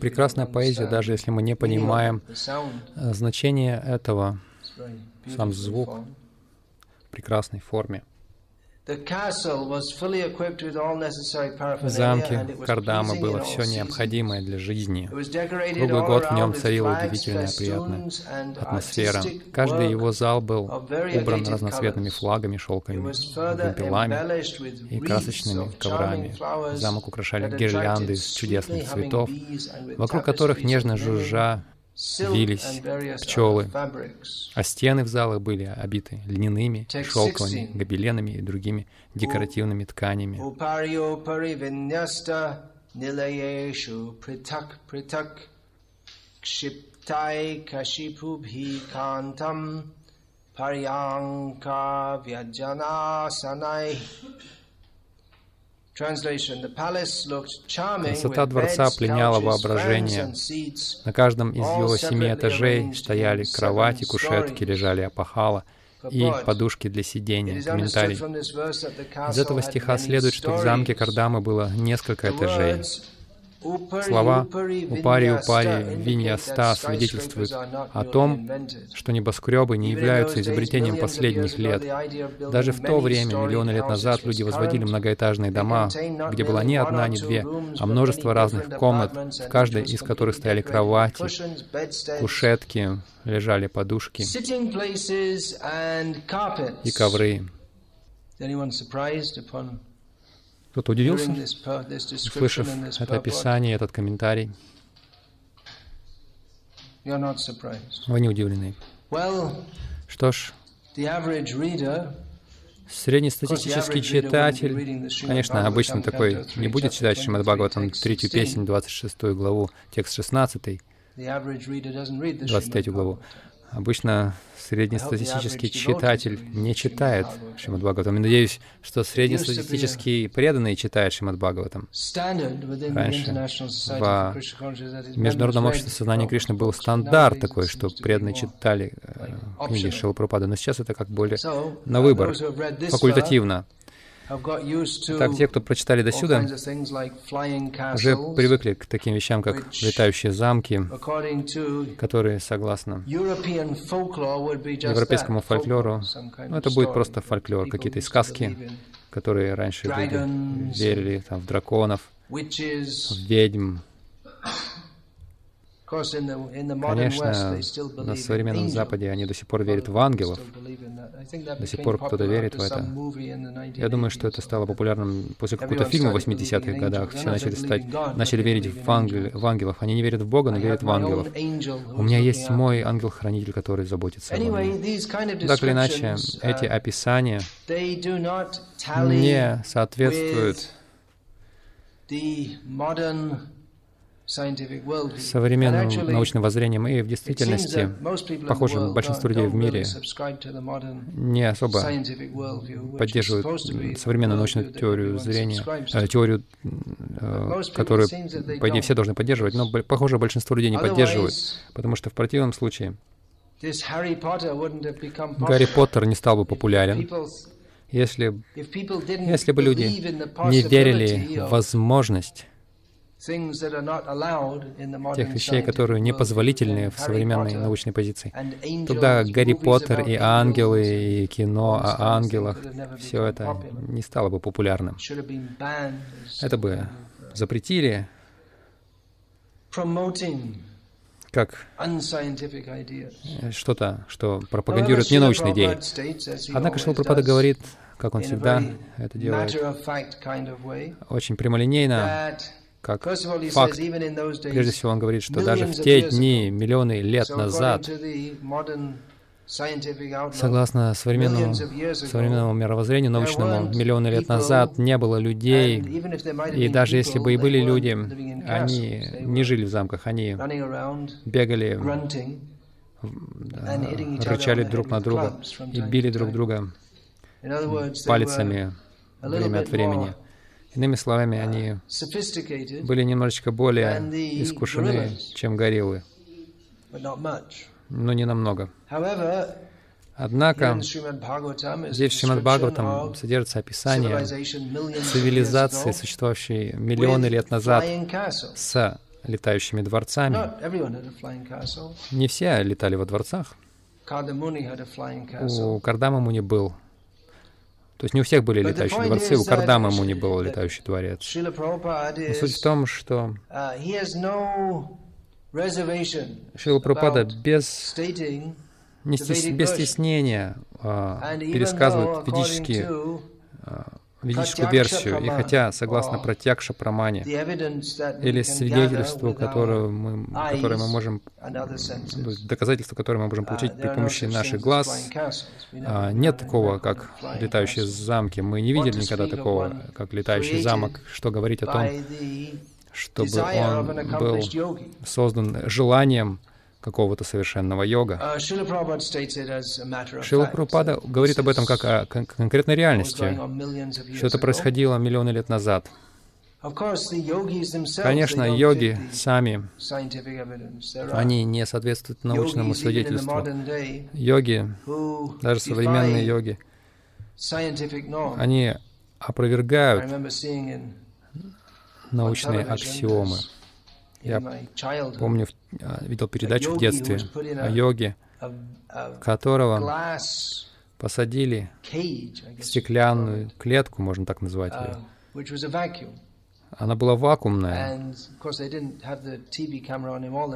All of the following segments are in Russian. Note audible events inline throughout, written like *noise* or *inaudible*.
Прекрасная поэзия, даже если мы не понимаем э, значение этого, сам звук в прекрасной форме. В замке Кардамы было все необходимое для жизни. Круглый год в нем царила удивительная приятная атмосфера. Каждый его зал был убран разноцветными флагами, шелками, вымпелами и красочными коврами. Замок украшали гирлянды из чудесных цветов, вокруг которых нежно жужжа вились пчелы, а стены в залах были обиты льняными, шелковыми, гобеленами и другими декоративными тканями. Красота дворца пленяла воображение. На каждом из его семи этажей стояли кровати, кушетки, лежали опахала и подушки для сидения. Комментарий. Из этого стиха следует, что в замке Кардамы было несколько этажей. Слова «упари, упари, виньяста» свидетельствуют о том, что небоскребы не являются изобретением последних лет. Даже в то время, миллионы лет назад, люди возводили многоэтажные дома, где была не одна, не две, а множество разных комнат, в каждой из которых стояли кровати, кушетки, лежали подушки и ковры. Кто-то удивился, услышав это описание, этот комментарий? Вы не удивлены. Что ж, среднестатистический читатель, конечно, обычно такой не будет читать Шримад Бхагаватам, третью песню, 26 главу, текст 16, 23 главу. Обычно среднестатистический читатель не читает Шримад Бхагаватам. И надеюсь, что среднестатистический преданный читает Шримад Бхагаватам. Раньше в Международном обществе сознания Кришны был стандарт такой, что преданные читали э, книги Шила Прабхупады, но сейчас это как более на выбор, факультативно. Так, те, кто прочитали до сюда, уже привыкли к таким вещам, как летающие замки, которые, согласно европейскому фольклору, ну, это будет просто фольклор, какие-то сказки, которые раньше люди верили там, в драконов, в ведьм, Конечно, на современном Западе они до сих пор верят в ангелов. До сих пор кто-то верит в это. Я думаю, что это стало популярным после какого-то фильма в 80-х годах. Все начали, стать, начали верить в, ангел, в ангелов. Они не верят в Бога, но верят в ангелов. У меня есть мой ангел-хранитель, который заботится обо мне. Так или иначе, эти uh, описания не соответствуют современным научным воззрением и в действительности, похоже, большинство людей в мире не особо поддерживают современную научную теорию зрения, э, теорию, э, которую, по идее, все должны поддерживать, но, похоже, большинство людей не поддерживают, потому что в противном случае Гарри Поттер не стал бы популярен, если, если бы люди не верили в возможность тех вещей, которые непозволительны в современной научной позиции. Тогда Гарри Поттер и ангелы, и кино о ангелах, все это не стало бы популярным. Это бы запретили как что-то, что пропагандирует ненаучные идеи. Однако Шилпрапада говорит, как он всегда это делает, очень прямолинейно, как факт. Прежде всего, он говорит, что даже в те дни, миллионы лет назад, согласно современному, современному мировоззрению научному, миллионы лет назад не было людей, и даже если бы и были люди, они не жили в замках, они бегали, рычали друг на друга и били друг друга пальцами время от времени. Иными словами, они были немножечко более искушены, чем гориллы, но не намного. Однако здесь в Шримад Бхагаватам содержится описание цивилизации, существовавшей миллионы лет назад с летающими дворцами. Не все летали во дворцах. У Кардама Муни был. То есть не у всех были летающие дворцы, у Кардама Муни был летающий дворец. Но суть в том, что Шила Прабхупада без не стес, без стеснения а, пересказывает ведические, а, ведическую версию. И хотя, согласно Пратьякша Прамане, или свидетельству, которое мы, которое мы можем, доказательство, которое мы можем uh, получить при помощи наших глаз, а, нет такого, как летающие замки. Мы не видели никогда такого, как летающий замок, что говорить о том, чтобы он был создан желанием какого-то совершенного йога. Uh, Шила Прабхупада говорит об этом как о кон конкретной реальности, что это происходило миллионы лет назад. Конечно, йоги сами, они не соответствуют научному свидетельству. Йоги, даже современные йоги, они опровергают научные аксиомы. Я помню, а, видел передачу в детстве о йоге, которого посадили в стеклянную клетку, можно так назвать ее. Uh, Она была вакуумная.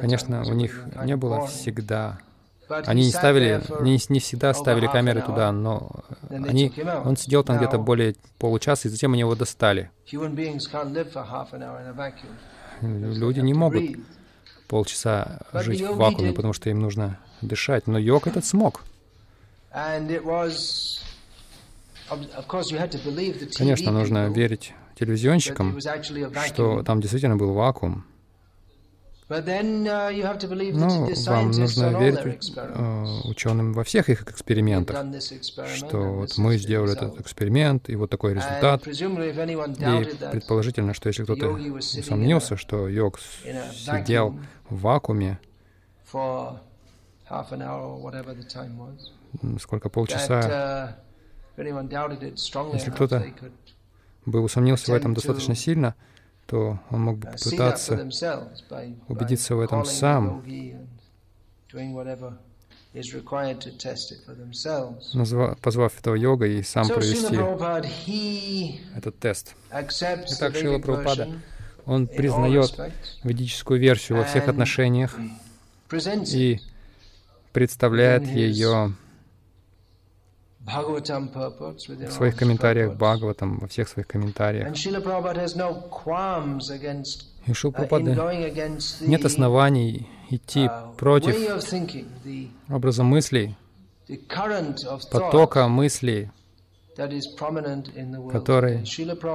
Конечно, у них не было всегда они не ставили, не, не всегда ставили камеры туда, но они, он сидел там где-то более получаса, и затем они его достали. Люди не могут полчаса жить в вакууме, потому что им нужно дышать. Но йог этот смог. Конечно, нужно верить телевизионщикам, что там действительно был вакуум. Uh, ну, вам нужно верить э, ученым во всех их экспериментах, что вот мы сделали этот эксперимент, и вот такой результат. И предположительно, что если кто-то усомнился, что йог сидел в вакууме, сколько полчаса, uh, если кто-то бы усомнился в этом достаточно сильно, то он мог бы попытаться убедиться в этом сам, назвав, позвав этого йога и сам провести этот тест. Итак, Шила Прабхупада, он признает ведическую версию во всех отношениях и представляет ее в своих комментариях Бхагаватам, во всех своих комментариях. И Шилпрапады нет оснований идти uh, против образа мыслей, потока мыслей, который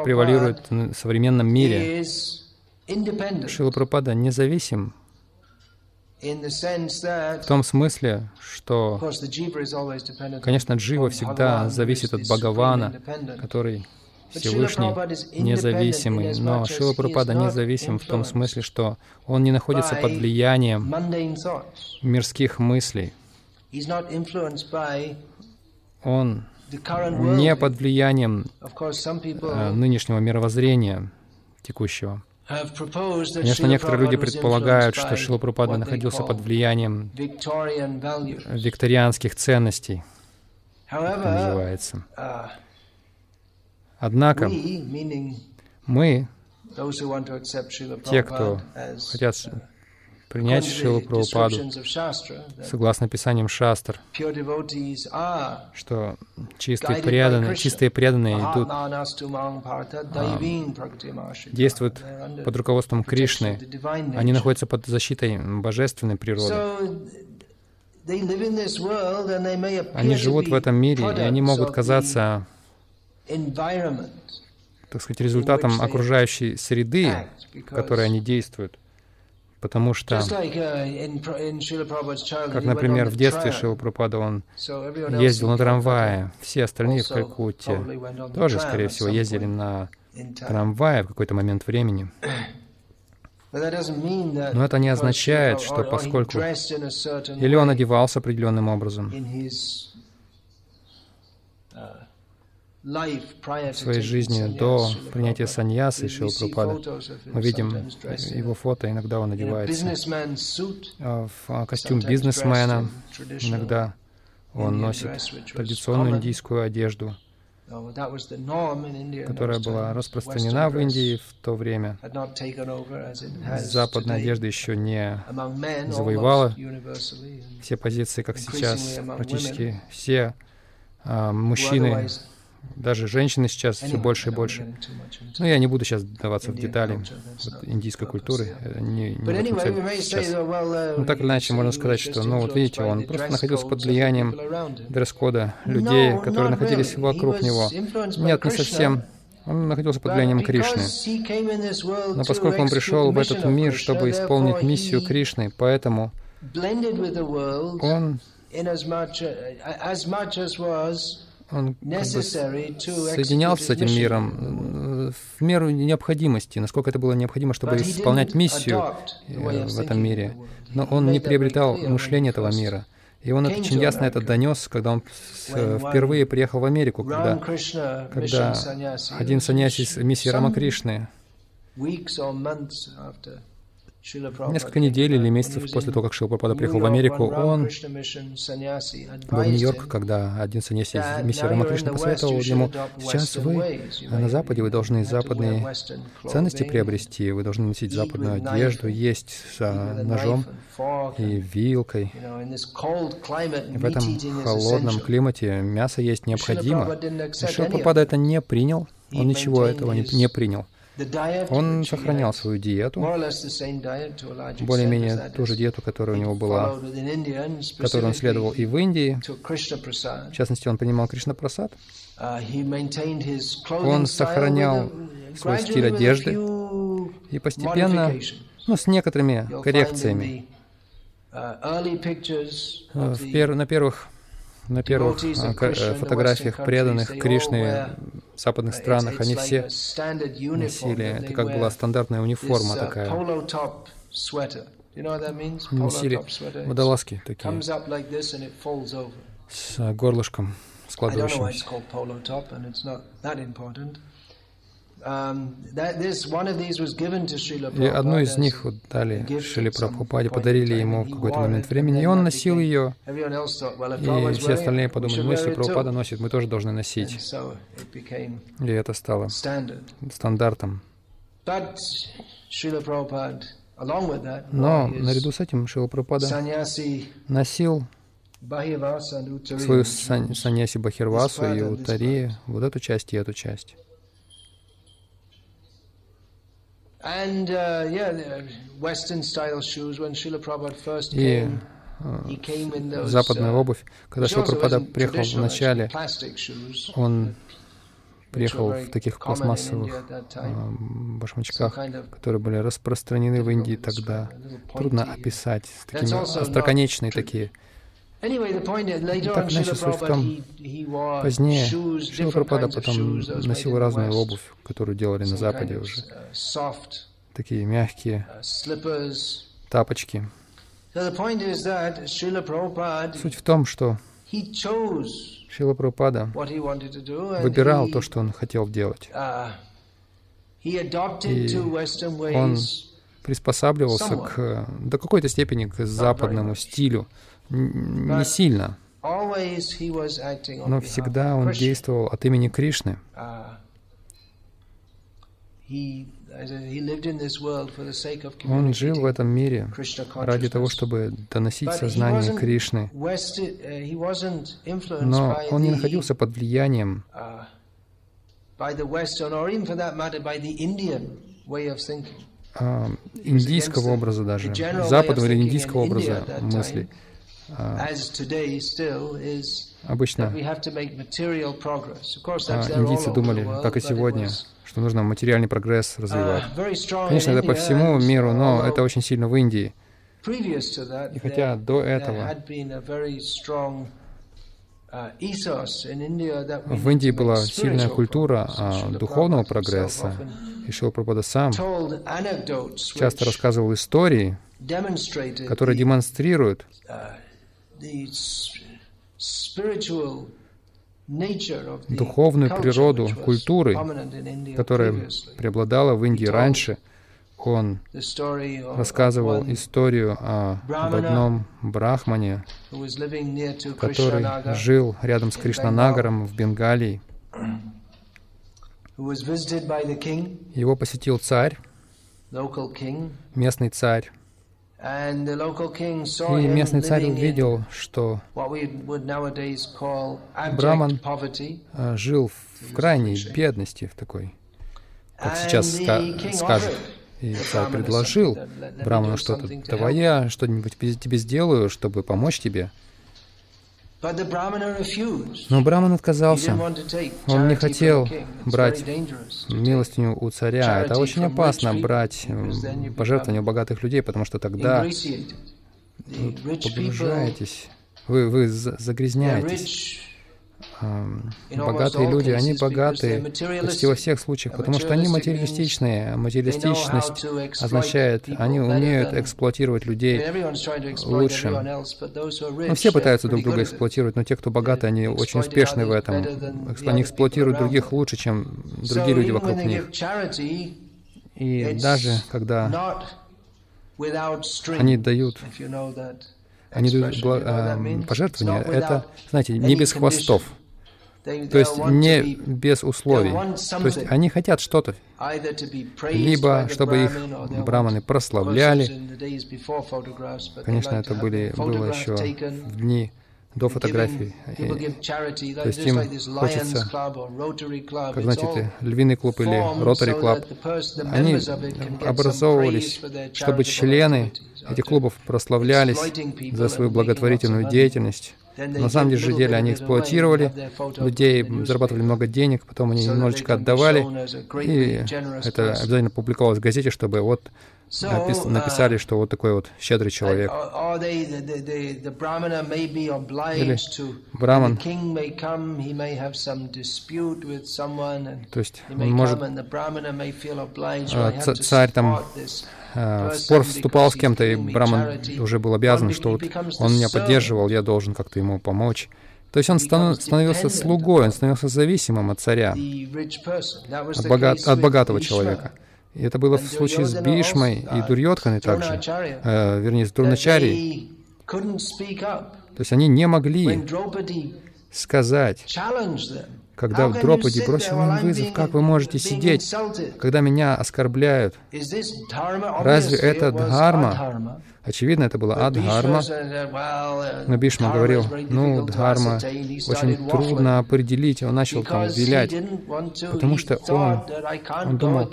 превалирует в современном мире. Шила Прабхупада независим в том смысле, что, конечно, джива всегда зависит от Бхагавана, который Всевышний независимый, но Шила Прабхупада независим в том смысле, что он не находится под влиянием мирских мыслей. Он не под влиянием э, нынешнего мировоззрения текущего. Конечно, некоторые люди предполагают, что Шила Прабхупада находился под влиянием викторианских ценностей, как это называется. Uh, Однако мы, те, кто хотят принять Шилу Прабхупаду согласно писаниям Шастр, что чистые преданные, чистые преданные идут, а, действуют под руководством Кришны, они находятся под защитой божественной природы. Они живут в этом мире, и они могут казаться так сказать, результатом окружающей среды, в которой они действуют. Потому что, uh, как, например, в детстве Шила Прабхупада, он ездил на трамвае, все остальные в Калькутте тоже, скорее всего, ездили на трамвае в какой-то момент времени. *clears throat* Но это не означает, что поскольку или он одевался определенным образом, в своей жизни до принятия саньясы Шила Прабхупада. Мы видим его фото, иногда он одевается а, в а, костюм бизнесмена, иногда он носит традиционную индийскую одежду, которая была распространена в Индии в то время. Западная одежда еще не завоевала. все позиции, как сейчас. Практически все а, мужчины даже женщины сейчас все больше и больше. Но ну, я не буду сейчас вдаваться в детали вот, индийской культуры. Э, не, не в этом сейчас. Ну, так или иначе, можно сказать, что, ну, вот видите, он просто находился под влиянием дресс-кода людей, которые находились вокруг него. Нет, не совсем. Он находился под влиянием Кришны. Но поскольку он пришел в этот мир, чтобы исполнить миссию Кришны, поэтому он он как бы соединялся с этим миром в меру необходимости, насколько это было необходимо, чтобы исполнять миссию э, в этом мире. Но он не приобретал мышление этого мира. И он очень ясно это донес, когда он впервые приехал в Америку, когда, когда один саньяси из миссии Рамакришны Несколько недель или месяцев после того, как Шила Прабхупада приехал в Америку, он был в Нью-Йорк, когда один саньяси из миссии Рамакришны посоветовал ему, сейчас вы на Западе, вы должны западные ценности приобрести, вы должны носить западную одежду, есть с ножом и вилкой. В этом холодном климате мясо есть необходимо. И Шила Прабхупада это не принял, он ничего этого не, не принял. Он сохранял свою диету, более-менее ту же диету, которая у него была, которую он следовал и в Индии. В частности, он принимал Кришна Прасад. Он сохранял свой стиль одежды и постепенно, ну, с некоторыми коррекциями, в пер на первых на первых а, э, фотографиях преданных Кришны в западных странах, они все носили, это как была стандартная униформа uh, такая. Носили водолазки такие. с э, горлышком складывающимся. Um, и одну из них вот дали Шили Прабхупаде, подарили ему в какой-то момент времени, и он носил ее. И все остальные подумали, ну если Прабхупада носит, мы тоже должны носить. И это стало стандартом. Но наряду с этим Шила Прабхупада носил свою саньяси Бахирвасу и Утари, вот эту часть и эту часть. И западная обувь. Когда Шила Прабхупада приехал в начале, он приехал в таких пластмассовых э, башмачках, которые были распространены в Индии тогда. Трудно описать. Такими остроконечные такие. Так суть в том, позднее. Шила Прабхупада потом носил разную обувь, которую делали на Западе уже. Uh, Такие мягкие. uh, тапочки. Суть в том, что Шила Прабхупада выбирал то, что он хотел делать. Uh, И он приспосабливался к, до какой-то степени к западному стилю, не сильно, но всегда он действовал от имени Кришны. Uh, он жил в этом мире ради того, чтобы доносить сознание Кришны. Uh, но он не находился под влиянием. uh, а, индийского образа даже, западного или индийского образа мыслей. А, обычно а, индийцы думали, как и сегодня, что нужно материальный прогресс развивать. Конечно, это по всему миру, но это очень сильно в Индии. И хотя до этого uh, в Индии была сильная культура а, духовного прогресса, и Шила Прабхупада сам часто рассказывал истории, которые демонстрируют uh, духовную природу культуры, которая преобладала в Индии раньше. Он рассказывал историю о, об одном брахмане, который жил рядом с Кришнанагаром в Бенгалии. Его посетил царь, местный царь. И местный царь увидел, что Браман э, жил в крайней бедности, в такой, как сейчас ска- скажут. И царь предложил Браману что-то, давай я что-нибудь тебе сделаю, чтобы помочь тебе. Но Браман отказался. Он не хотел брать милостыню у царя. Это очень опасно брать пожертвования у богатых людей, потому что тогда вы погружаетесь, вы, вы загрязняетесь богатые люди, они богаты почти во всех случаях, потому что они материалистичные. Материалистичность означает, они умеют эксплуатировать людей лучше. Ну, все пытаются друг друга эксплуатировать, но те, кто богаты, они очень успешны в этом. Они эксплуатируют других лучше, чем другие люди вокруг них. И даже когда они дают они дают э, пожертвования, это, знаете, не без хвостов. То есть не без условий. То есть они хотят что-то. Либо, чтобы их браманы прославляли. Конечно, это были, было еще в дни до фотографий. И, то есть им хочется, как знаете, львиный клуб или ротари клуб, они образовывались, чтобы члены этих клубов прославлялись за свою благотворительную деятельность. На самом деле они эксплуатировали людей, зарабатывали много денег, потом они немножечко отдавали, и это обязательно публиковалось в газете, чтобы вот напис написали, что вот такой вот щедрый человек. Или браман, то есть может, а, царь там в спор вступал с кем-то, и Браман уже был обязан, что вот он меня поддерживал, я должен как-то ему помочь. То есть он становился слугой, он становился зависимым от царя, от, богат, от богатого человека. И это было в случае с Бишмой и Дурьотханой также, э, вернее, с Дурначарией. То есть они не могли сказать, когда в Дропади бросил им вызов, как вы можете сидеть, когда меня оскорбляют? Разве это дхарма? Очевидно, это была адхарма. Но Бишма говорил, ну, дхарма очень трудно определить. Он начал там вилять, потому что он, он думал,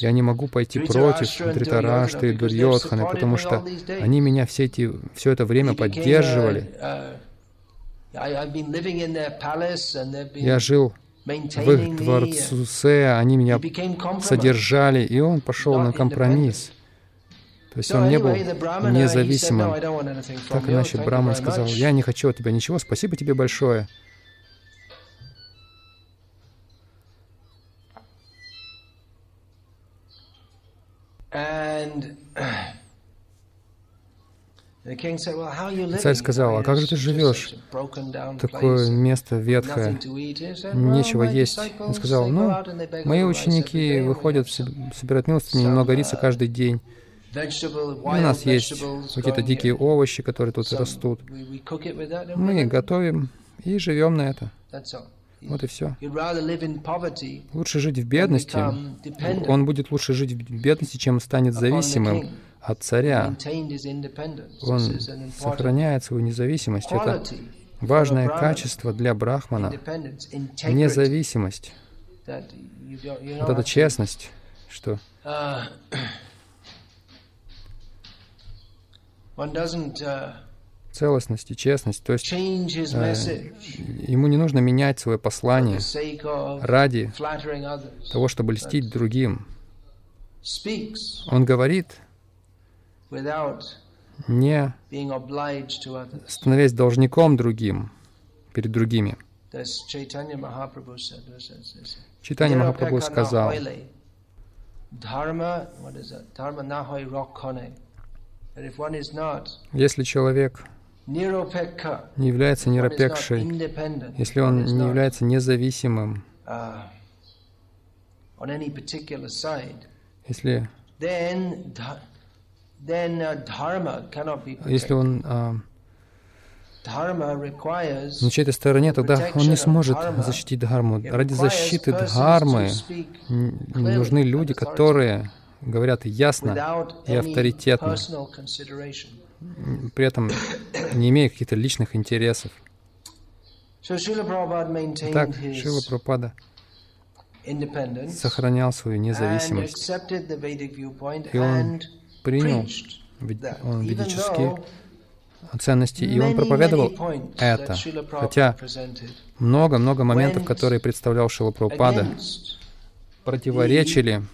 я не могу пойти против Дритарашты и Дурьотханы, потому что они меня все, эти, все это время поддерживали. Я жил в их дворце, они меня содержали, и он пошел на компромисс. То есть он не был независимым. Так иначе Браман сказал, я не хочу от тебя ничего, спасибо тебе большое. And Царь сказал, а как же ты живешь? Такое место ветхое, нечего есть. Он сказал, ну, мои ученики выходят, собирают милостыню, немного риса каждый день. У нас есть какие-то дикие овощи, которые тут растут. Мы готовим и живем на это. Вот и все. Лучше жить в бедности. Он будет лучше жить в бедности, чем станет зависимым от царя. Он сохраняет свою независимость. Это важное качество для брахмана. Независимость. Вот эта честность, что целостность и честность. То есть э, ему не нужно менять свое послание ради того, чтобы льстить другим. Он говорит, не становясь должником другим, перед другими. Читание Махапрабху сказал, если человек не является нирапекшей, если он не является независимым, uh, если, если он а, на чьей-то стороне, тогда он не сможет защитить Дхарму. Ради защиты Дхармы нужны люди, которые говорят ясно и авторитетно, при этом не имея каких-то личных интересов. Так, Шила Прабхупада сохранял свою независимость, и он принял он ведические ценности, и он проповедовал это, хотя много-много моментов, которые представлял Шила Прабхупада, противоречили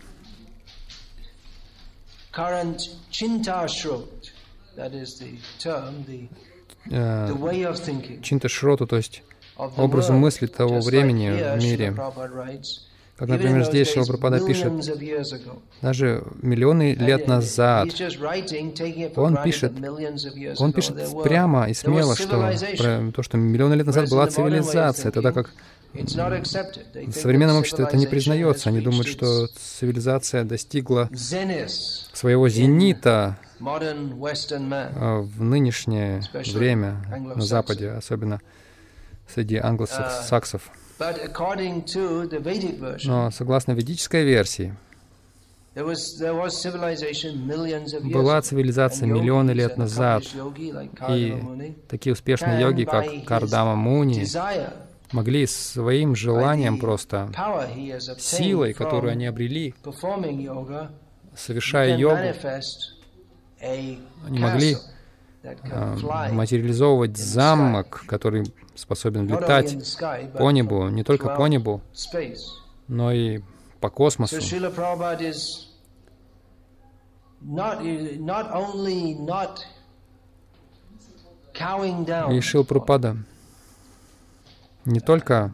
чинташроту, то есть образу мысли того времени в мире. Как, например, здесь Шилапрапада пишет, даже миллионы лет назад, он пишет, он пишет прямо и смело, что то, что миллионы лет назад была цивилизация, тогда как в современном обществе это не признается. Они думают, что цивилизация достигла своего зенита а, в нынешнее время на Западе, особенно среди англосаксов. Но согласно ведической версии, была цивилизация миллионы лет назад, и такие успешные йоги, как Кардама Муни, могли своим желанием просто, силой, которую они обрели, совершая йогу, они могли материализовывать замок, который способен летать по небу, не только по небу, но и по космосу. И Шил Прупада не только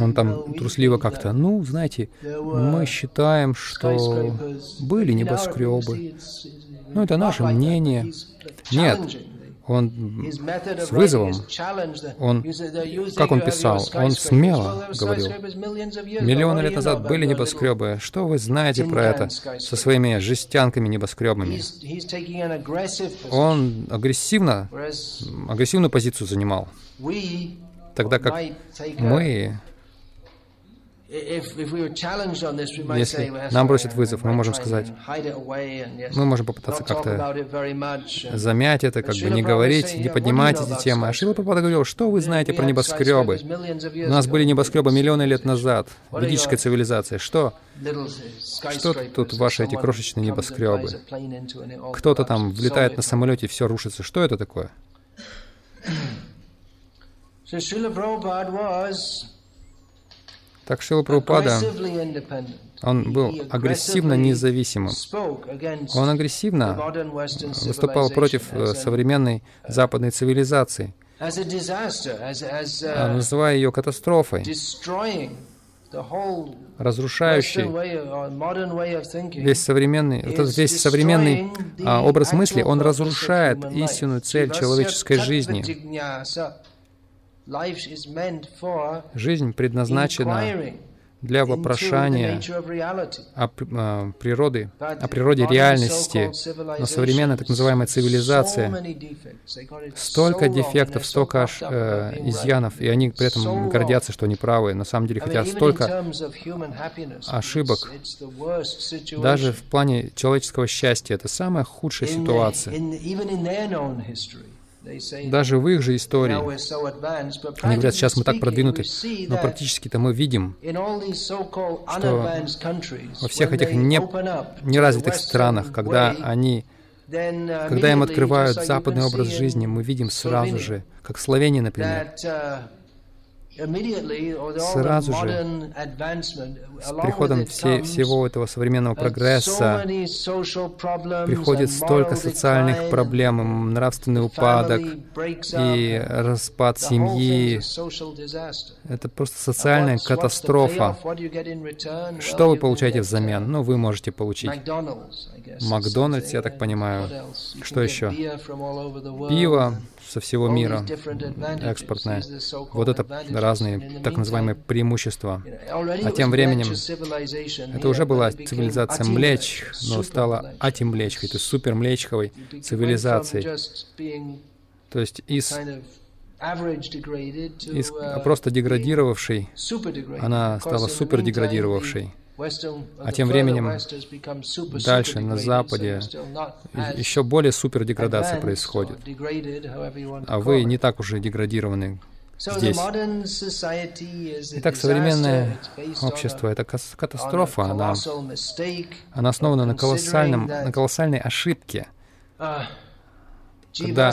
он там трусливо как-то, ну, знаете, мы считаем, что были небоскребы, ну, это наше мнение. Нет, он с вызовом, он, как он писал, он смело говорил, миллионы лет назад были небоскребы, что вы знаете про это со своими жестянками небоскребами? Он агрессивно, агрессивную позицию занимал, тогда как мы если нам бросит вызов, мы можем сказать, мы можем попытаться как-то замять это, как бы не говорить, не поднимать эти темы. А Шила Прабхупада говорил, что вы знаете про небоскребы? У нас были небоскребы миллионы лет назад, ведическая цивилизация. Что? Что тут ваши эти крошечные небоскребы? Кто-то там влетает на самолете и все рушится. Что это такое? Так Шила Прабхупада, он был агрессивно независимым. Он агрессивно выступал против э, современной западной цивилизации, uh, называя ее катастрофой, разрушающей весь современный, этот весь современный а, образ мысли, он разрушает истинную цель человеческой жизни. Жизнь предназначена для вопрошания о, о природе, о природе реальности. Но современная так называемая цивилизация, столько дефектов, столько аж, э, изъянов, и они при этом гордятся, что они правы. На самом деле хотят столько ошибок. Даже в плане человеческого счастья это самая худшая ситуация. Даже в их же истории, они говорят, сейчас мы так продвинуты, но практически-то мы видим, что во всех этих не, неразвитых странах, когда они uh, когда им открывают западный образ жизни, мы видим сразу же, как в Словении, например, Сразу же, с приходом все, всего этого современного прогресса приходит столько социальных проблем, нравственный упадок и распад семьи. Это просто социальная катастрофа. Что вы получаете взамен? Ну, вы можете получить Макдональдс, я так понимаю. Что еще? Пиво со всего мира, экспортное. Вот это разные так называемые преимущества. А тем временем это уже была цивилизация млеч, но стала атимлечхой, то есть супермлечховой цивилизацией. То есть из из просто деградировавшей, она стала супердеградировавшей. А тем временем дальше, на Западе, еще более супердеградация происходит. А вы не так уже деградированы здесь. Итак, современное общество — это катастрофа. Она, она основана на, колоссальном, на колоссальной ошибке, uh, когда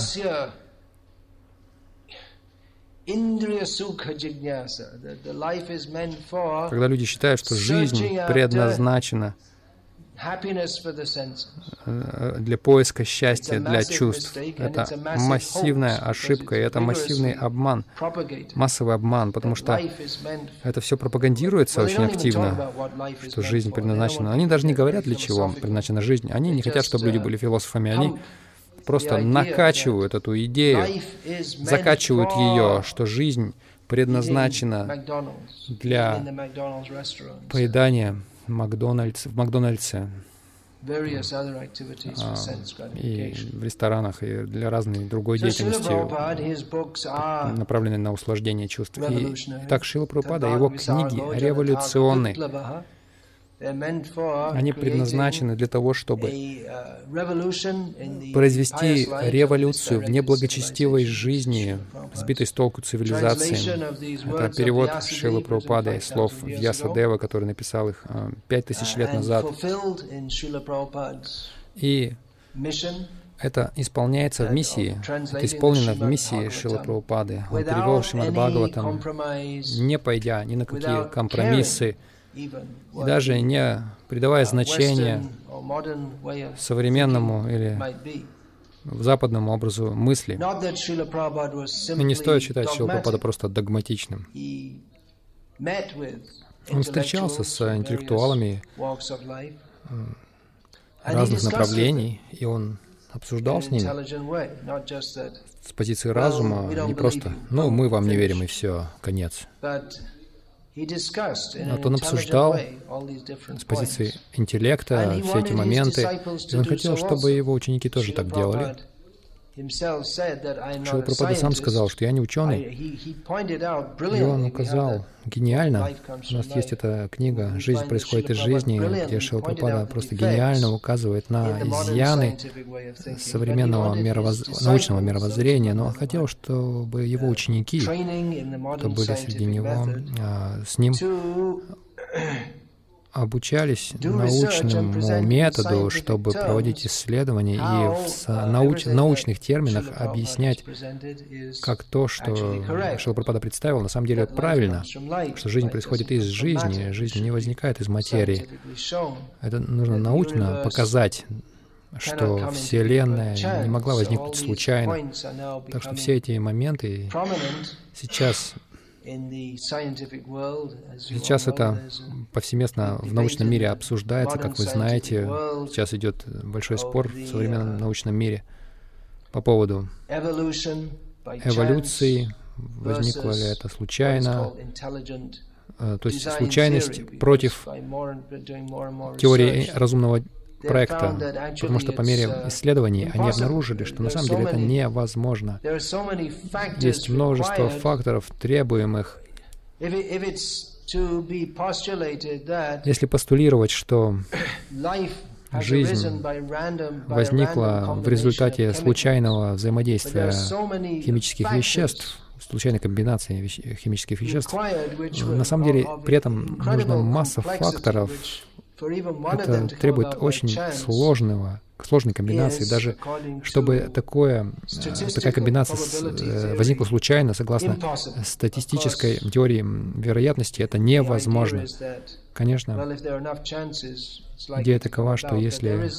когда люди считают, что жизнь предназначена э, для поиска счастья, для чувств. Это массивная ошибка, и это массивный обман, массовый обман, потому что это все пропагандируется очень активно, что жизнь предназначена. Они даже не говорят, для чего предназначена жизнь. Они не хотят, чтобы люди uh, были философами. Они просто накачивают эту идею, закачивают ее, что жизнь предназначена для поедания Макдональдс, в Макдональдсе. А, и в ресторанах, и для разной другой деятельности, направленной на услаждение чувств. И так Шила Прабхупада, его книги революционные, они предназначены для того, чтобы uh, произвести революцию в неблагочестивой жизни, сбитой с толку цивилизации. Это перевод Шилы Прабхупады слов Вьясадева, который написал их uh, пять тысяч лет назад. И это исполняется в миссии, это исполнено в миссии Шила Прабхупады. Он перевел Шримад Бхагаватам, не пойдя ни на какие компромиссы, и даже не придавая значения современному или западному образу мысли. И не стоит считать Шила Прабхупада просто догматичным. Он встречался с интеллектуалами разных направлений, и он обсуждал с ними с позиции разума, не просто «ну, мы вам не верим, и все, конец». Вот он обсуждал с позиции интеллекта все эти моменты, и он хотел, чтобы его ученики тоже так делали. Шила Прабхупада сам сказал, что я не ученый. И он указал гениально, у нас есть эта книга «Жизнь происходит из жизни», где Шила Прабхупада просто гениально указывает на изъяны современного мировоз... научного мировоззрения, но он хотел, чтобы его ученики, кто были среди него, а, с ним обучались научному методу, чтобы проводить исследования и в науч научных терминах объяснять, как то, что Шилапрапада представил, на самом деле правильно, что жизнь происходит из жизни, жизнь не возникает из материи. Это нужно научно показать, что Вселенная не могла возникнуть случайно. Так что все эти моменты сейчас Сейчас это повсеместно в научном мире обсуждается, как вы знаете. Сейчас идет большой спор в современном uh, научном мире по поводу эволюции, возникло ли это случайно, э, то есть случайность против теории разумного проекта, потому что по мере uh, исследований они обнаружили, что на самом деле это невозможно. Есть множество факторов, требуемых. Если постулировать, что жизнь возникла в результате случайного взаимодействия химических веществ, случайной комбинации химических веществ, на самом деле при этом нужна масса факторов, это требует очень сложного, сложной комбинации. Даже чтобы такое, такая комбинация э, возникла случайно, согласно статистической теории вероятности, это невозможно. Конечно, идея такова, что если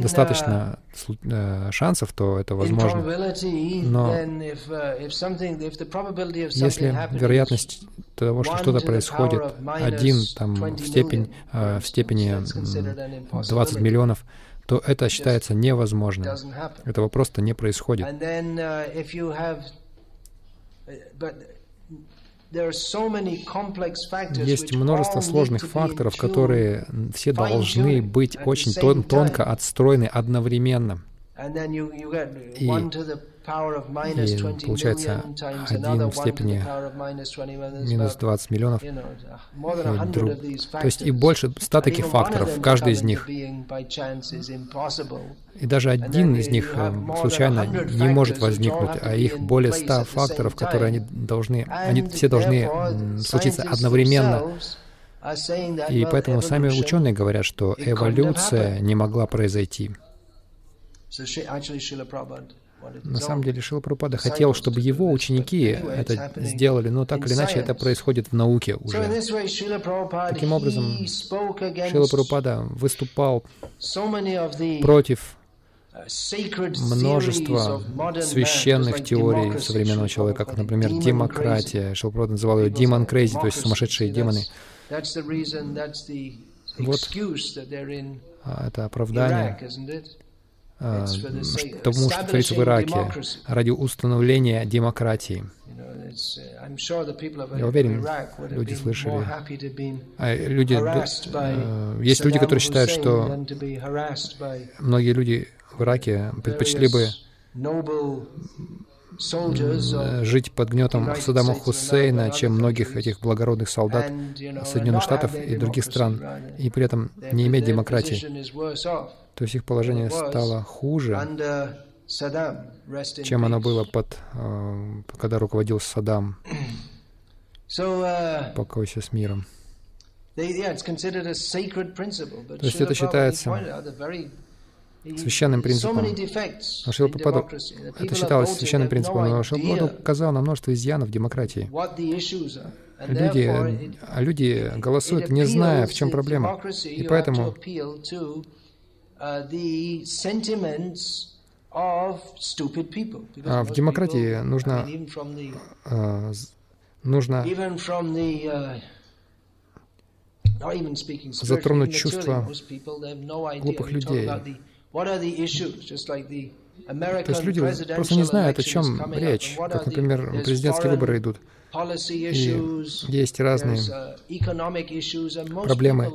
достаточно uh, шансов, то это возможно. Но uh, если вероятность того, что что-то происходит, один там в, степень, uh, в степени 20 миллионов, то это считается невозможным. Этого просто не происходит. Есть множество сложных факторов, которые все должны быть очень тон тонко отстроены одновременно. И и получается 1 в степени минус 20 миллионов. Друг. То есть и больше 100 таких факторов, каждый из них. И даже один из них э, случайно не может возникнуть, а их более 100 факторов, которые они должны, они все должны случиться одновременно. И поэтому сами ученые говорят, что эволюция не могла произойти. На самом деле Шила Прабхупада хотел, чтобы его ученики это сделали, но так или иначе это происходит в науке уже. Таким образом, Шила Прабхупада выступал против множество священных теорий современного человека, как, например, демократия. Шилпрод называл ее demon crazy, то есть сумасшедшие демоны. Вот а, это оправдание тому, что творится в Ираке, ради установления демократии. Я уверен, люди слышали. А люди, э, есть люди, которые считают, что многие люди в Ираке предпочли бы жить под гнетом Саддама Хусейна, чем многих этих благородных солдат Соединенных Штатов и других стран, и при этом не иметь демократии. То есть их положение стало хуже, чем оно было под, э, когда руководил Саддам. *clears throat* Uh, Покойся с миром. То есть это считается священным принципом. Но это считалось священным принципом, но Шилпападу указал на множество изъянов демократии. Люди, а люди голосуют, не зная, в чем проблема. И поэтому а в демократии нужно, uh, нужно затронуть чувства глупых людей. То есть люди просто не знают, о чем речь, как, например, президентские выборы идут. И есть разные проблемы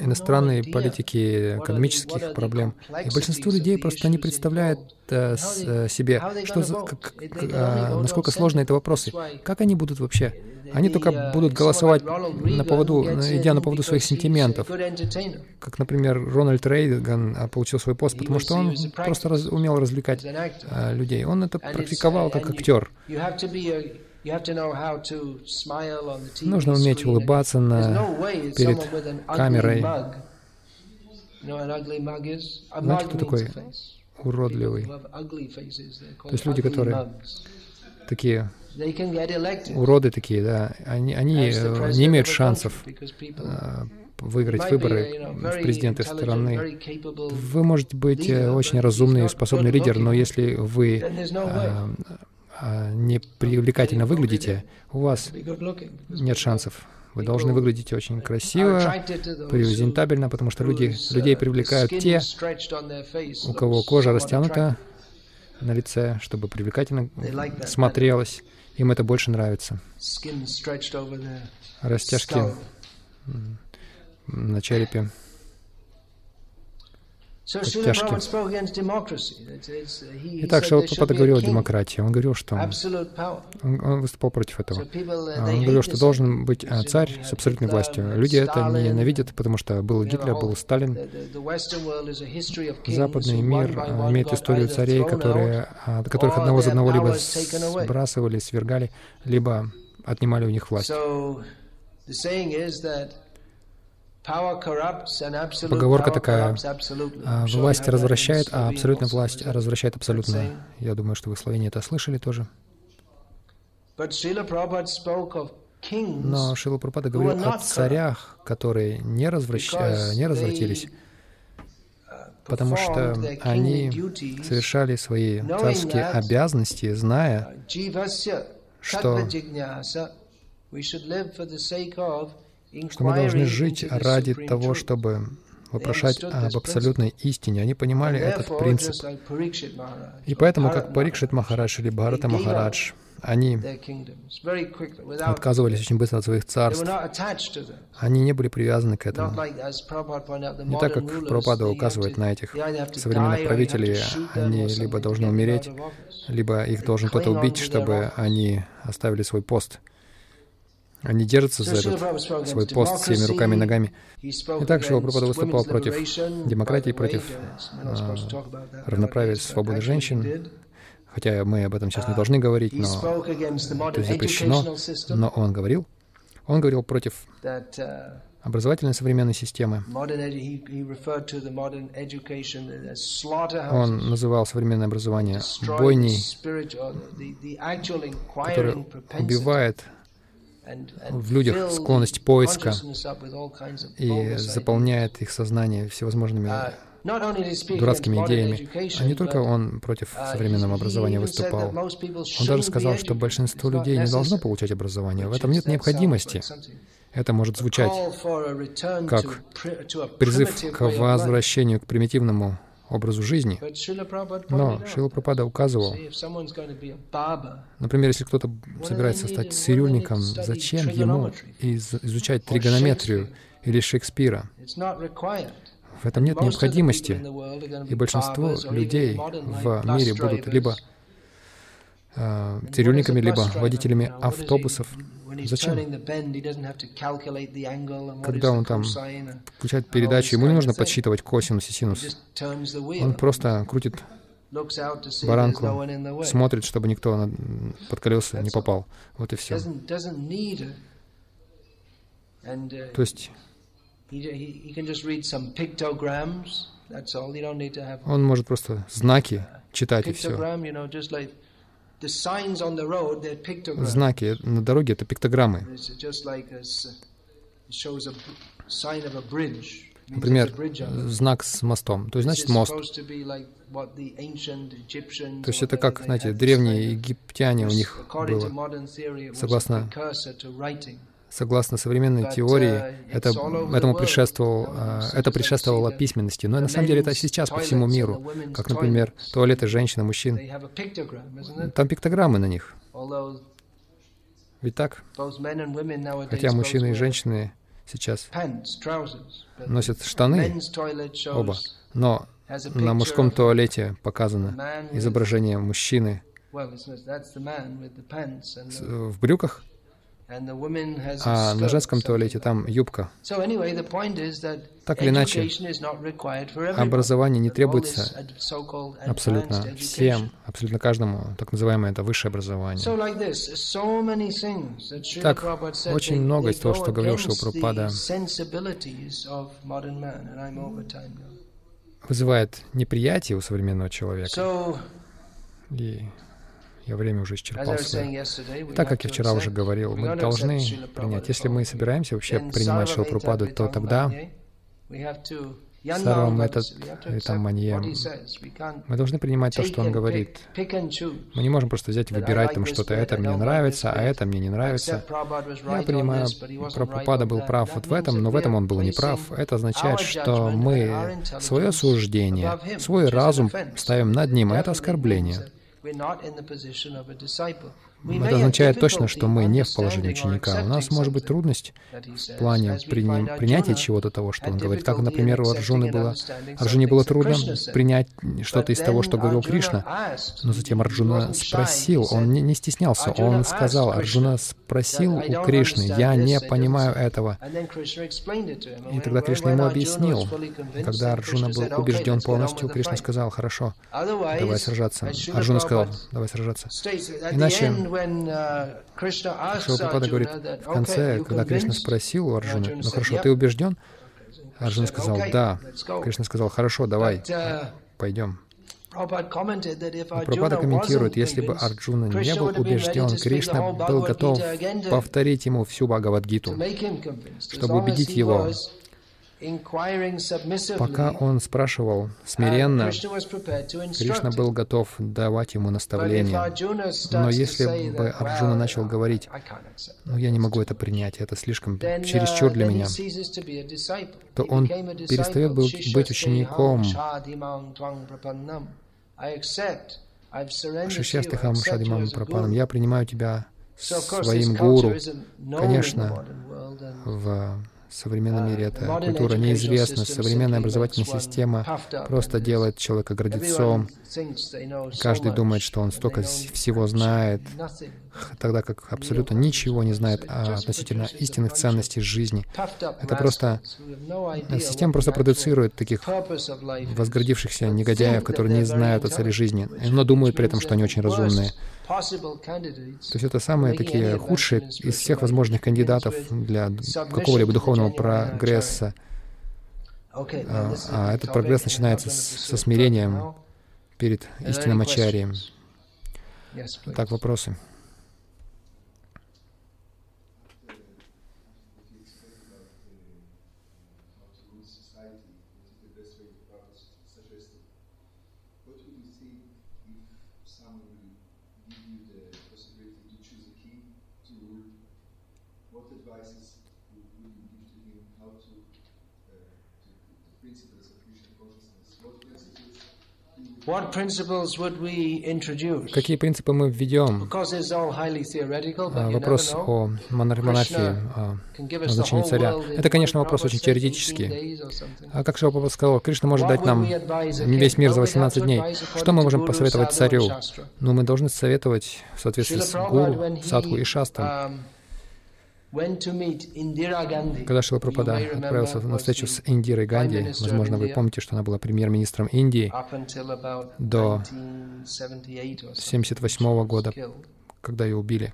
иностранной политики, экономических проблем. И большинство людей просто не представляют э, э себе, что за, как, э, насколько сложны эти вопросы. Как они будут вообще? Они только будут голосовать на поводу, идя на поводу своих сентиментов. Как, например, Рональд Рейган а, получил свой пост, потому что он просто раз, умел развлекать э, людей. Он это практиковал как актер. Нужно уметь улыбаться на, перед камерой. Знаете, кто такой уродливый? То есть люди, которые такие уроды такие, да, они, они э, не имеют шансов э, выиграть выборы в президенты страны. Вы можете быть э, очень разумный и способный лидер, но если вы не привлекательно выглядите, у вас нет шансов. Вы должны выглядеть очень красиво, презентабельно, потому что люди, людей привлекают те, у кого кожа растянута на лице, чтобы привлекательно смотрелось. Им это больше нравится. Растяжки на черепе. Итак, Шилапрапада говорил о демократии. Он говорил, что он, он выступал против этого. Uh, он говорил, что должен быть а, царь с абсолютной властью. Люди это ненавидят, потому что был Гитлер, был Сталин. Западный мир а, имеет историю царей, которые, а, которых одного за одного либо сбрасывали, свергали, либо отнимали у них власть. Поговорка такая, «А, власть развращает, а абсолютная власть развращает абсолютно. Я думаю, что вы в Словении это слышали тоже. Но Шила Прабхупада говорил о царях, которые не, развращ... Э, не развратились, uh, потому что они совершали свои царские обязанности, зная, что что мы должны жить ради того, чтобы вопрошать об абсолютной истине. Они понимали этот принцип. И поэтому, как Парикшит Махарадж или Бхарата Махарадж, они отказывались очень быстро от своих царств. Они не были привязаны к этому. Не так, как Прабхупада указывает на этих современных правителей. Они либо должны умереть, либо их должен кто-то убить, чтобы они оставили свой пост. Они держатся за этот свой пост всеми руками и ногами. Итак, Шила Прабхупада выступал против демократии, против э, равноправия, свободы женщин, хотя мы об этом сейчас не должны говорить, но это запрещено, но он говорил. Он говорил против образовательной современной системы. Он называл современное образование бойней, которое убивает в людях склонность поиска и заполняет их сознание всевозможными дурацкими идеями. А не только он против современного образования выступал. Он даже сказал, что большинство людей не должно получать образование. В этом нет необходимости. Это может звучать как призыв к возвращению к примитивному образу жизни. Но Шила Прабхупада указывал, например, если кто-то собирается стать цирюльником, зачем ему из изучать тригонометрию или Шекспира? В этом нет необходимости, и большинство людей в мире будут либо э, цирюльниками, либо водителями автобусов. Зачем? Когда он там включает передачу, ему не нужно подсчитывать косинус и синус. Он просто крутит баранку, смотрит, чтобы никто под колеса не попал. Вот и все. То есть он может просто знаки читать и все. Знаки на дороге — это пиктограммы. Например, знак с мостом. То есть, значит, мост. То есть это как, знаете, древние египтяне у них было, согласно согласно современной теории, uh, это, этому предшествовал, uh, это предшествовало письменности. Но на самом деле это сейчас по всему миру, как, например, туалеты женщин и мужчин. Там пиктограммы на них. Ведь так? Хотя мужчины и женщины сейчас носят штаны оба, но на мужском туалете показано изображение мужчины в брюках, а на женском туалете там юбка. Так или иначе, образование не требуется абсолютно всем, абсолютно каждому, так называемое это высшее образование. Так, очень много из того, что говорил Шилпрапада, вызывает неприятие у современного человека. И я время уже исчерпал свое. Так как я вчера уже говорил, мы должны принять. Если мы собираемся вообще принимать Шилпрупаду, то тогда Сарвам этот, это маньем. Мы должны принимать то, что он говорит. Мы не можем просто взять и выбирать там что-то. Это мне нравится, а это мне не нравится. Я понимаю, Прабхупада был прав вот в этом, но в этом он был не прав. Это означает, что мы свое суждение, свой разум ставим над ним, а это оскорбление. We're not in the position of a disciple. Это означает точно, что мы не в положении ученика. У нас может быть трудность в плане приним, принятия чего-то того, что он говорит. Как, например, у Арджуны было, Арджуне было трудно принять что-то из того, что говорил Кришна. Но затем Арджуна спросил, он не, не стеснялся, он сказал, Арджуна спросил у Кришны, я не понимаю этого. И тогда Кришна ему объяснил. Когда Арджуна был убежден полностью, Кришна сказал, хорошо, давай сражаться. Арджуна сказал, давай сражаться. Иначе Шилпрапада говорит в конце, когда Кришна спросил у Арджуны, ну хорошо, ты убежден? Арджуна сказал, да. Кришна сказал, хорошо, давай, пойдем. Прабхупада комментирует, если бы Арджуна не был убежден, Кришна был готов повторить ему всю Бхагавадгиту, чтобы убедить его. Пока он спрашивал смиренно, Кришна был готов давать ему наставления. Но если бы Арджуна начал говорить, «Ну, я не могу это принять, это слишком чересчур для меня», то он перестает быть учеником. Шишьястахам Шадимам Прапанам, я принимаю тебя своим гуру. Конечно, в современном мире эта культура неизвестна. Современная образовательная система просто делает человека гордецом. Каждый думает, что он столько всего знает, тогда как абсолютно ничего не знает относительно истинных ценностей жизни. Это просто... Система просто продуцирует таких возгордившихся негодяев, которые не знают о цели жизни, но думают при этом, что они очень разумные. То есть это самые такие худшие из всех возможных кандидатов для какого-либо духовного прогресса. А, а этот прогресс начинается с, со смирением перед истинным ачарием. Так, вопросы? Какие принципы мы введем? А, вопрос о монархии, о назначении царя. Это, конечно, вопрос очень теоретический. А как Шилпапа сказал, Кришна может дать нам весь мир за 18 дней. Что мы можем посоветовать царю? Ну, мы должны советовать в соответствии с Гуру, Садху и Шастром. Когда Шила Прабхупада отправился на встречу с Индирой Ганди, возможно, вы помните, что она была премьер-министром Индии до 1978 года, когда ее убили.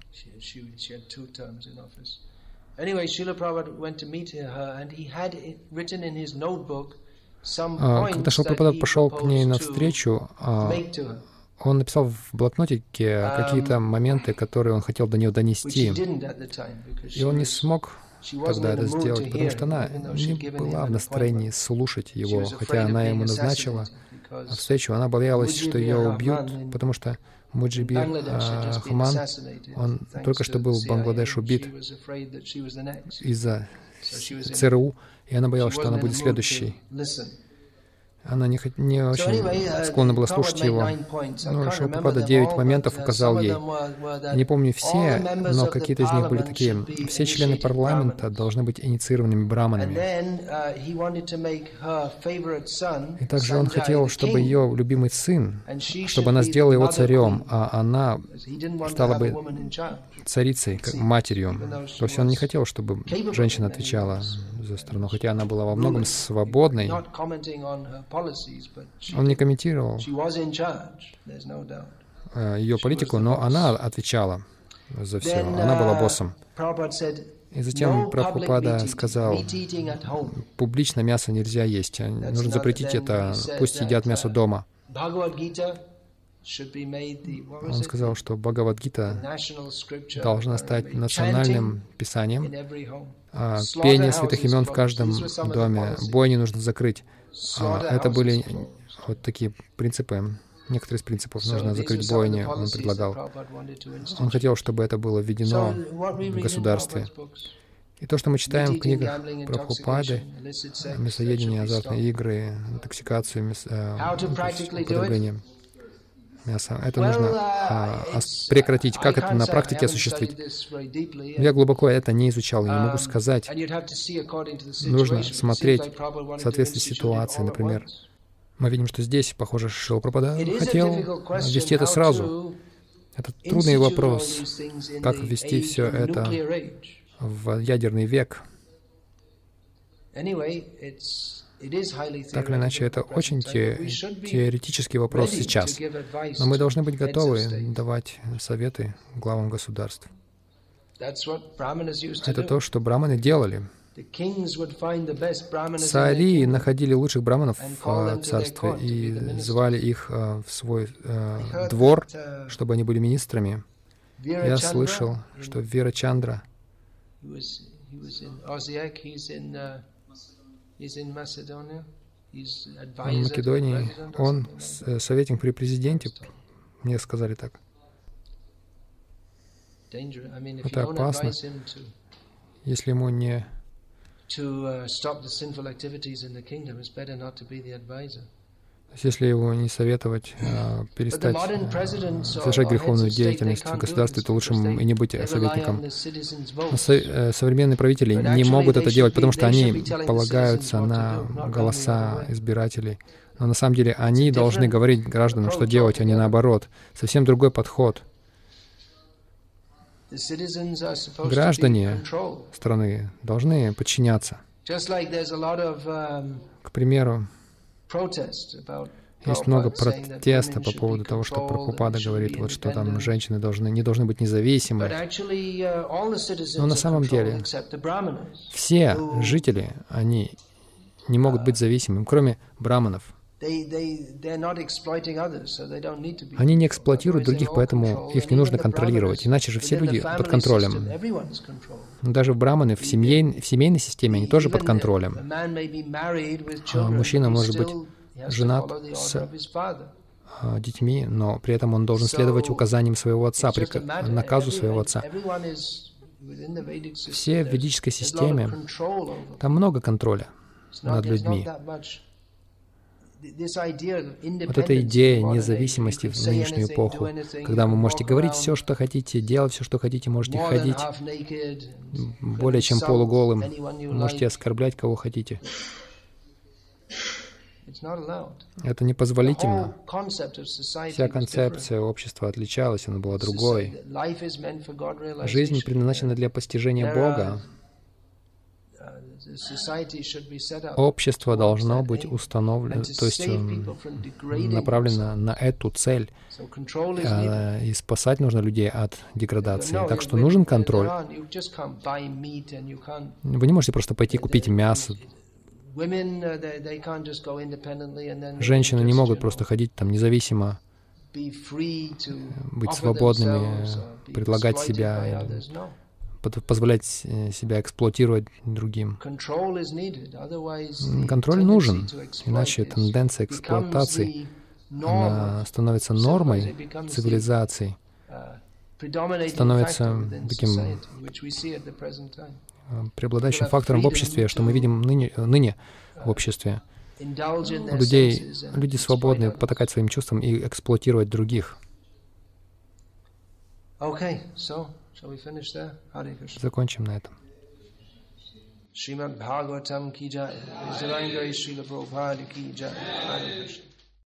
А, когда Шила Прабхупада пошел к ней навстречу, а, он написал в блокнотике какие-то моменты, которые он хотел до нее донести. И он не смог тогда это сделать, потому что она не была в настроении слушать его, хотя она ему назначила встречу. Она боялась, что ее убьют, потому что Муджиби а, он только что был в Бангладеш убит из-за ЦРУ, и она боялась, что она будет следующей. Она не, не очень uh, склонна была слушать его. Но Шилпапада девять моментов указал ей. Не помню все, но какие-то из них были такие. Все члены парламента должны быть инициированными браманами. Uh, И также он хотел, чтобы ее любимый сын, чтобы она сделала его царем, а она стала бы царицей, матерью. То есть он не хотел, чтобы женщина отвечала за страну, хотя она была во многом свободной. Он не комментировал э, ее политику, но она отвечала за все. Она была uh, боссом. И затем Прабхупада сказал, публично мясо нельзя есть, нужно запретить это, пусть едят мясо дома. Он сказал, что Бхагавадгита должна стать национальным писанием. А пение святых имен в каждом доме. Бойни нужно закрыть. А это были вот такие принципы. Некоторые из принципов нужно закрыть бойни, он предлагал. Он хотел, чтобы это было введено в государстве. И то, что мы читаем в книгах Прабхупады, мясоедение, азартные игры, интоксикацию, э, употребление. Это нужно а, прекратить. Как это на практике осуществить? Я глубоко это не изучал, я не могу сказать. Нужно смотреть в соответствии с ситуацией, например. Мы видим, что здесь, похоже, Шила Прабхада хотел ввести это сразу. Это трудный вопрос, как ввести все это в ядерный век. Так или иначе, это очень те, теоретический вопрос сейчас. Но мы должны быть готовы давать советы главам государств. Это то, что браманы делали. Цари находили лучших браманов в царстве и звали их в свой двор, чтобы они были министрами. Я слышал, что Вера Чандра, в Македонии, он э, советник при президенте, мне сказали так. Это опасно, если ему не то есть, если его не советовать э, перестать совершать греховную деятельность в государстве, то лучше и не быть советником. Но со, э, современные правители не могут это делать, потому что они полагаются на голоса избирателей. Но на самом деле они должны говорить гражданам, что делать, а не наоборот. Совсем другой подход. Граждане страны должны подчиняться. К примеру, есть много протеста по поводу того, что Прабхупада говорит, вот что там женщины должны, не должны быть независимы. Uh, Но на самом деле все жители, они не могут быть зависимыми, кроме браманов. Они не эксплуатируют других, поэтому их не нужно контролировать, иначе же все люди под контролем. Даже браманы в, семьей, в семейной системе, они тоже под контролем. А мужчина может быть женат с а, детьми, но при этом он должен следовать указаниям своего отца, наказу своего отца. Все в ведической системе, там много контроля над людьми. Вот эта идея независимости в нынешнюю эпоху, когда вы можете говорить все, что хотите, делать все, что хотите, можете ходить более чем полуголым, можете оскорблять кого хотите. Это непозволительно. Вся концепция общества отличалась, она была другой. Жизнь предназначена для постижения Бога. Общество должно быть установлено, то есть направлено на эту цель. А, и спасать нужно людей от деградации. Так что нужен контроль. Вы не можете просто пойти купить мясо. Женщины не могут просто ходить там независимо, быть свободными, предлагать себя позволять э, себя эксплуатировать другим. Контроль нужен, иначе тенденция эксплуатации она становится нормой цивилизации, uh, становится таким э, преобладающим фактором в обществе, что мы видим ныне, ныне в обществе. У людей, люди свободны потакать своим чувствам и эксплуатировать других. Закончим на этом. Шримад Бхагаватам ки джай, Шрила Прабхупада ки джай.